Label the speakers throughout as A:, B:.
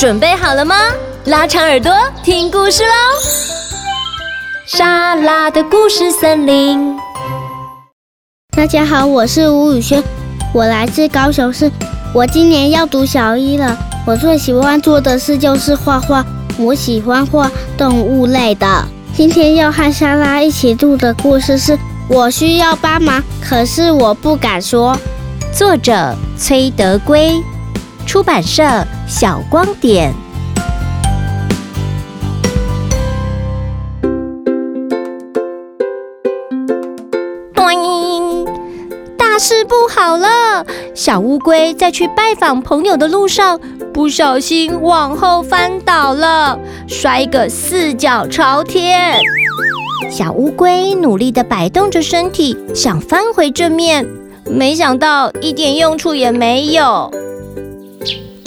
A: 准备好了吗？拉长耳朵听故事喽！莎拉的故事森林。
B: 大家好，我是吴宇轩，我来自高雄市，我今年要读小一了。我最喜欢做的事就是画画，我喜欢画动物类的。今天要和莎拉一起读的故事是《我需要帮忙，可是我不敢说》。
A: 作者崔德圭，出版社小光点。咚！大事不好了！小乌龟在去拜访朋友的路上，不小心往后翻倒了，摔个四脚朝天。小乌龟努力地摆动着身体，想翻回正面。没想到一点用处也没有。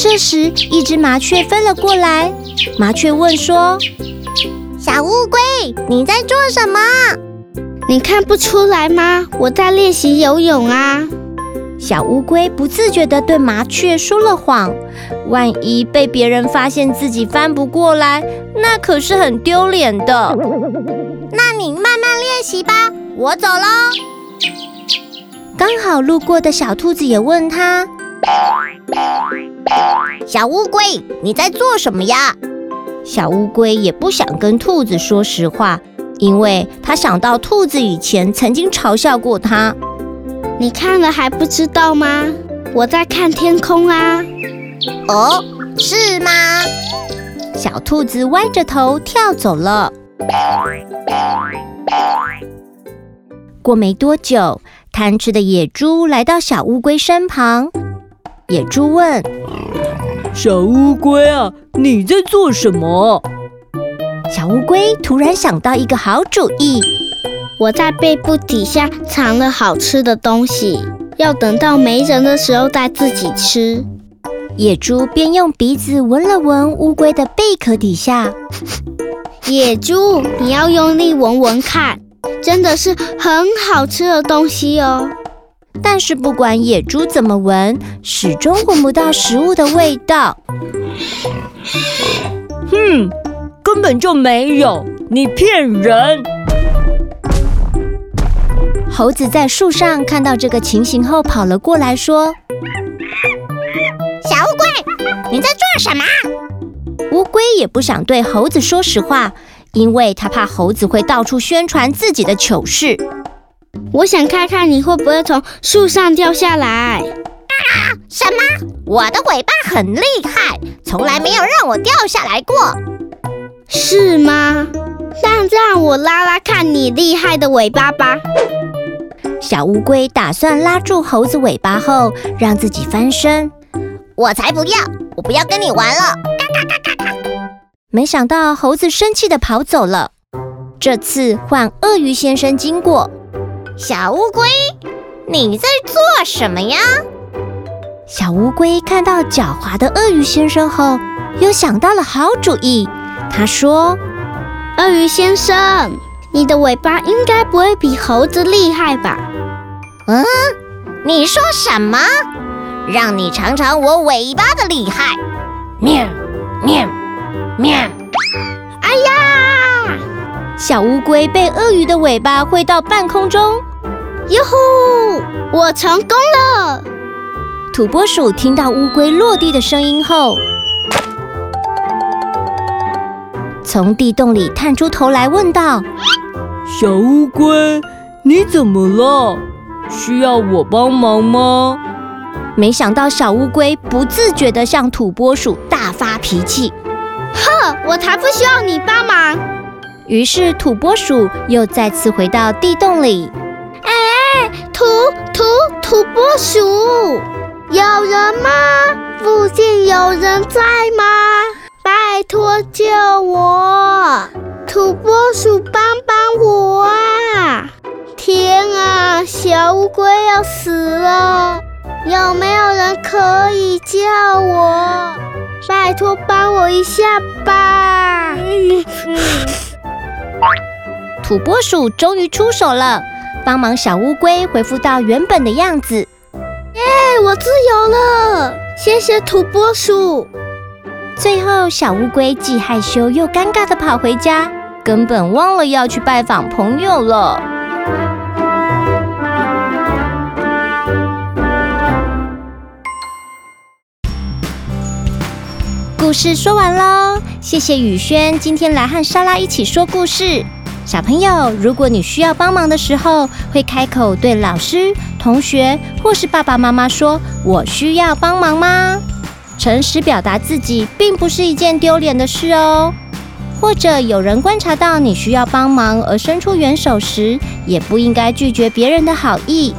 A: 这时，一只麻雀飞了过来。麻雀问说：“
C: 小乌龟，你在做什么？
B: 你看不出来吗？我在练习游泳啊。”
A: 小乌龟不自觉地对麻雀说了谎。万一被别人发现自己翻不过来，那可是很丢脸的。
C: 那你慢慢练习吧，我走喽。
A: 刚好路过的小兔子也问他：“
C: 小乌龟，你在做什么呀？”
A: 小乌龟也不想跟兔子说实话，因为他想到兔子以前曾经嘲笑过他。
B: 你看了还不知道吗？我在看天空啊。
C: 哦，是吗？
A: 小兔子歪着头跳走了。过没多久。贪吃的野猪来到小乌龟身旁，野猪问：“
D: 小乌龟啊，你在做什么？”
A: 小乌龟突然想到一个好主意：“
B: 我在背部底下藏了好吃的东西，要等到没人的时候再自己吃。”
A: 野猪便用鼻子闻了闻乌龟的贝壳底下，
B: 野猪，你要用力闻闻看。真的是很好吃的东西哦，
A: 但是不管野猪怎么闻，始终闻不到食物的味道。
D: 哼，根本就没有，你骗人！
A: 猴子在树上看到这个情形后，跑了过来，说：“
C: 小乌龟，你在做什么？”
A: 乌龟也不想对猴子说实话。因为他怕猴子会到处宣传自己的糗事。
B: 我想看看你会不会从树上掉下来。
C: 啊！什么？我的尾巴很厉害，从来没有让我掉下来过。
B: 是吗？那让我拉拉看你厉害的尾巴吧。
A: 小乌龟打算拉住猴子尾巴后，让自己翻身。
C: 我才不要！我不要跟你玩了。嘎嘎嘎嘎嘎。
A: 没想到猴子生气的跑走了。这次换鳄鱼先生经过，
C: 小乌龟，你在做什么呀？
A: 小乌龟看到狡猾的鳄鱼先生后，又想到了好主意。他说：“
B: 鳄鱼先生，你的尾巴应该不会比猴子厉害吧？”
C: 嗯，你说什么？让你尝尝我尾巴的厉害！喵喵。喵！
B: 哎呀！
A: 小乌龟被鳄鱼的尾巴挥到半空中。
B: 哟呼！我成功了！
A: 土拨鼠听到乌龟落地的声音后，从地洞里探出头来问道：“
D: 小乌龟，你怎么了？需要我帮忙吗？”
A: 没想到小乌龟不自觉地向土拨鼠大发脾气。
B: 哼，我才不需要你帮忙。
A: 于是土拨鼠又再次回到地洞里。
B: 哎哎，土土土拨鼠，有人吗？附近有人在吗？拜托救我！土拨鼠帮帮我啊！天啊，小乌龟要死了！有没有人可以救我？拜托，帮我一下吧！
A: 土拨鼠终于出手了，帮忙小乌龟恢复到原本的样子。
B: 耶，我自由了！谢谢土拨鼠。
A: 最后，小乌龟既害羞又尴尬的跑回家，根本忘了要去拜访朋友了。故事说完喽，谢谢宇轩今天来和莎拉一起说故事。小朋友，如果你需要帮忙的时候，会开口对老师、同学或是爸爸妈妈说“我需要帮忙吗？”诚实表达自己，并不是一件丢脸的事哦。或者有人观察到你需要帮忙而伸出援手时，也不应该拒绝别人的好意，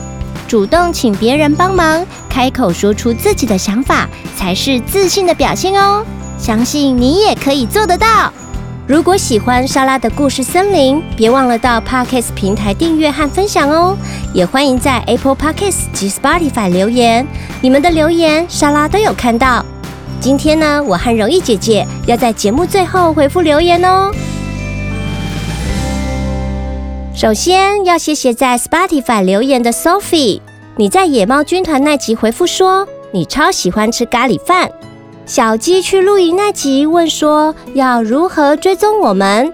A: 主动请别人帮忙，开口说出自己的想法，才是自信的表现哦。相信你也可以做得到。如果喜欢莎拉的故事森林，别忘了到 Podcast 平台订阅和分享哦。也欢迎在 Apple Podcast 及 Spotify 留言，你们的留言莎拉都有看到。今天呢，我和容易姐姐要在节目最后回复留言哦。首先要谢谢在 Spotify 留言的 Sophie，你在野猫军团那集回复说你超喜欢吃咖喱饭。小鸡去露营那集问说要如何追踪我们。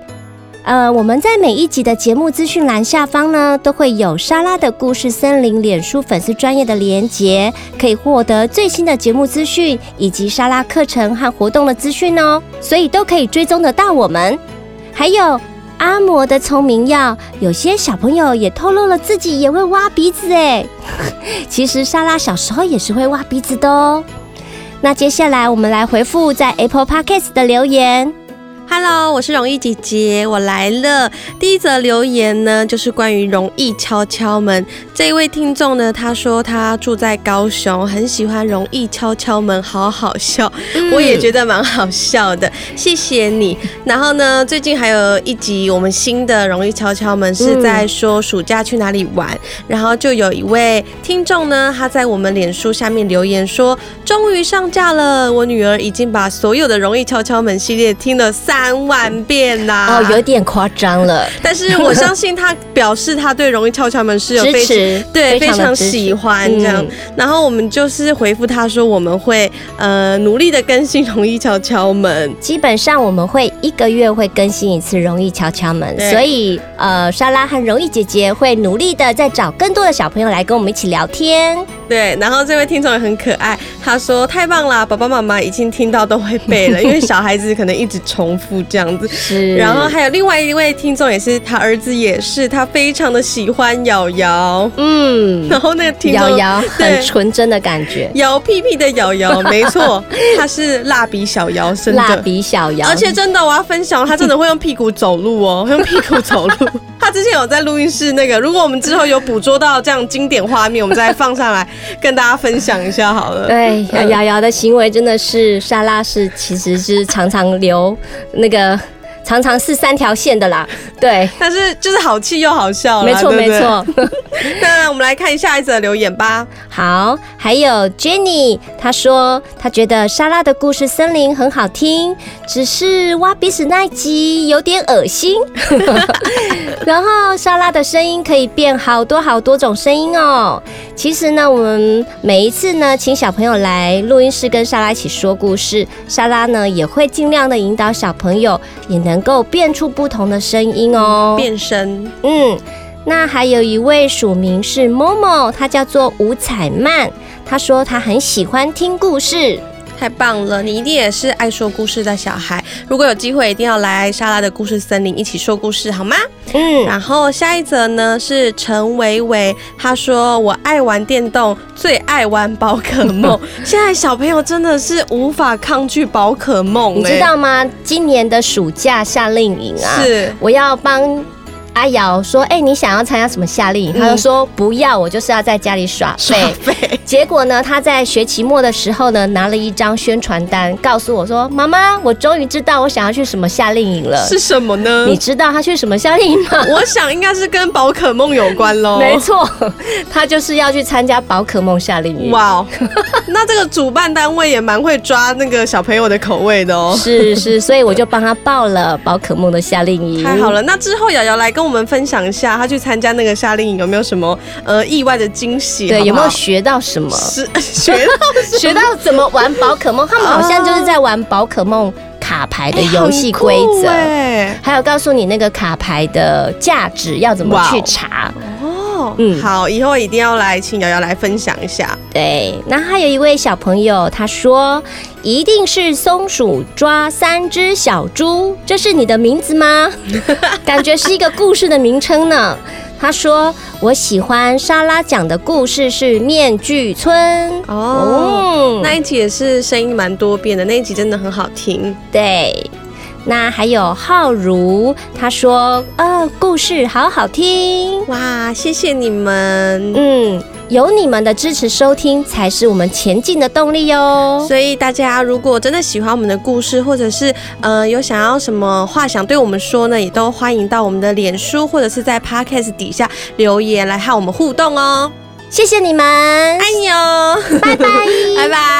A: 呃，我们在每一集的节目资讯栏下方呢，都会有莎拉的故事森林脸书粉丝专业的连结，可以获得最新的节目资讯以及莎拉课程和活动的资讯哦，所以都可以追踪得到我们。还有阿嬷的聪明药，有些小朋友也透露了自己也会挖鼻子诶，其实莎拉小时候也是会挖鼻子的哦。那接下来我们来回复在 Apple Podcast 的留言。
E: Hello，我是容易姐姐，我来了。第一则留言呢，就是关于容易敲敲门这一位听众呢，他说他住在高雄，很喜欢容易敲敲门，好好笑，嗯、我也觉得蛮好笑的，谢谢你。然后呢，最近还有一集我们新的容易敲敲门是在说暑假去哪里玩，嗯、然后就有一位听众呢，他在我们脸书下面留言说，终于上架了，我女儿已经把所有的容易敲敲门系列听了三。三万遍呐、啊！
A: 哦，有点夸张了。
E: 但是我相信他表示他对容易敲敲门是有非
A: 支持，
E: 对非常，喜欢这样。嗯、然后我们就是回复他说，我们会呃努力的更新容易敲敲门。
A: 基本上我们会一个月会更新一次容易敲敲门，所以呃莎拉和容易姐姐会努力的再找更多的小朋友来跟我们一起聊天。
E: 对，然后这位听众也很可爱，他说太棒了，爸爸妈妈已经听到都会背了，因为小孩子可能一直重复。这样子。是，然后还有另外一位听众也是，他儿子也是，他非常的喜欢瑶瑶，嗯，然后那个听众
A: 瑶瑶很纯真的感觉，
E: 摇屁屁的瑶瑶，没错，他是蜡笔小瑶生的。
A: 蜡笔小瑶，
E: 而且真的我要分享，他真的会用屁股走路哦，会 用屁股走路。他之前有在录音室那个，如果我们之后有捕捉到这样经典画面，我们再放上来跟大家分享一下好了。
A: 对，瑶瑶的行为真的是沙拉是其实是常常留那个。常常是三条线的啦，对，
E: 但是就是好气又好笑，
A: 没错错没错。
E: 那我们来看下一则留言吧。
A: 好，还有 Jenny，她说她觉得莎拉的故事森林很好听，只是挖鼻屎那一集有点恶心。然后莎拉的声音可以变好多好多种声音哦。其实呢，我们每一次呢，请小朋友来录音室跟莎拉一起说故事，莎拉呢也会尽量的引导小朋友，也能。能够变出不同的声音哦，
E: 变声。
A: 嗯，那还有一位署名是 Momo，他叫做吴彩曼，他说他很喜欢听故事。
E: 太棒了，你一定也是爱说故事的小孩。如果有机会，一定要来莎拉的故事森林一起说故事，好吗？嗯。然后下一则呢是陈维维，他说我爱玩电动，最爱玩宝可梦。现在小朋友真的是无法抗拒宝可梦，
A: 你知道吗？今年的暑假夏令营啊，
E: 是
A: 我要帮。阿瑶说：“哎、欸，你想要参加什么夏令营？”他就说：“不要，我就是要在家里耍废。” 结果呢，他在学期末的时候呢，拿了一张宣传单，告诉我说：“妈妈，我终于知道我想要去什么夏令营了。”
E: 是什么呢？
A: 你知道他去什么夏令营吗？
E: 我想应该是跟宝可梦有关喽。
A: 没错，他就是要去参加宝可梦夏令营。哇，
E: 那这个主办单位也蛮会抓那个小朋友的口味的哦。
A: 是是，所以我就帮他报了宝可梦的夏令营。
E: 太好了，那之后瑶瑶来跟我我们分享一下，他去参加那个夏令营有没有什么呃意外的惊喜？
A: 对，
E: 好好
A: 有没有学到什么？
E: 是 学到
A: 学到怎么玩宝可梦？他们好像就是在玩宝可梦卡牌的游戏规则，
E: 哎，
A: 还有告诉你那个卡牌的价值要怎么去查。
E: 哦，
A: 嗯
E: 好，以后一定要来请瑶瑶来分享一下。
A: 对，那还有一位小朋友，他说一定是松鼠抓三只小猪，这是你的名字吗？感觉是一个故事的名称呢。他说我喜欢莎拉讲的故事是面具村
E: 哦，
A: 嗯
E: 那一集也是声音蛮多变的，那一集真的很好听。
A: 对。那还有浩如，他说呃故事好好听
E: 哇，谢谢你们。
A: 嗯。有你们的支持收听，才是我们前进的动力哟。
E: 所以大家如果真的喜欢我们的故事，或者是呃有想要什么话想对我们说呢，也都欢迎到我们的脸书或者是在 Podcast 底下留言来和我们互动哦。
A: 谢谢你们，
E: 爱你哦，
A: 拜拜，
E: 拜拜。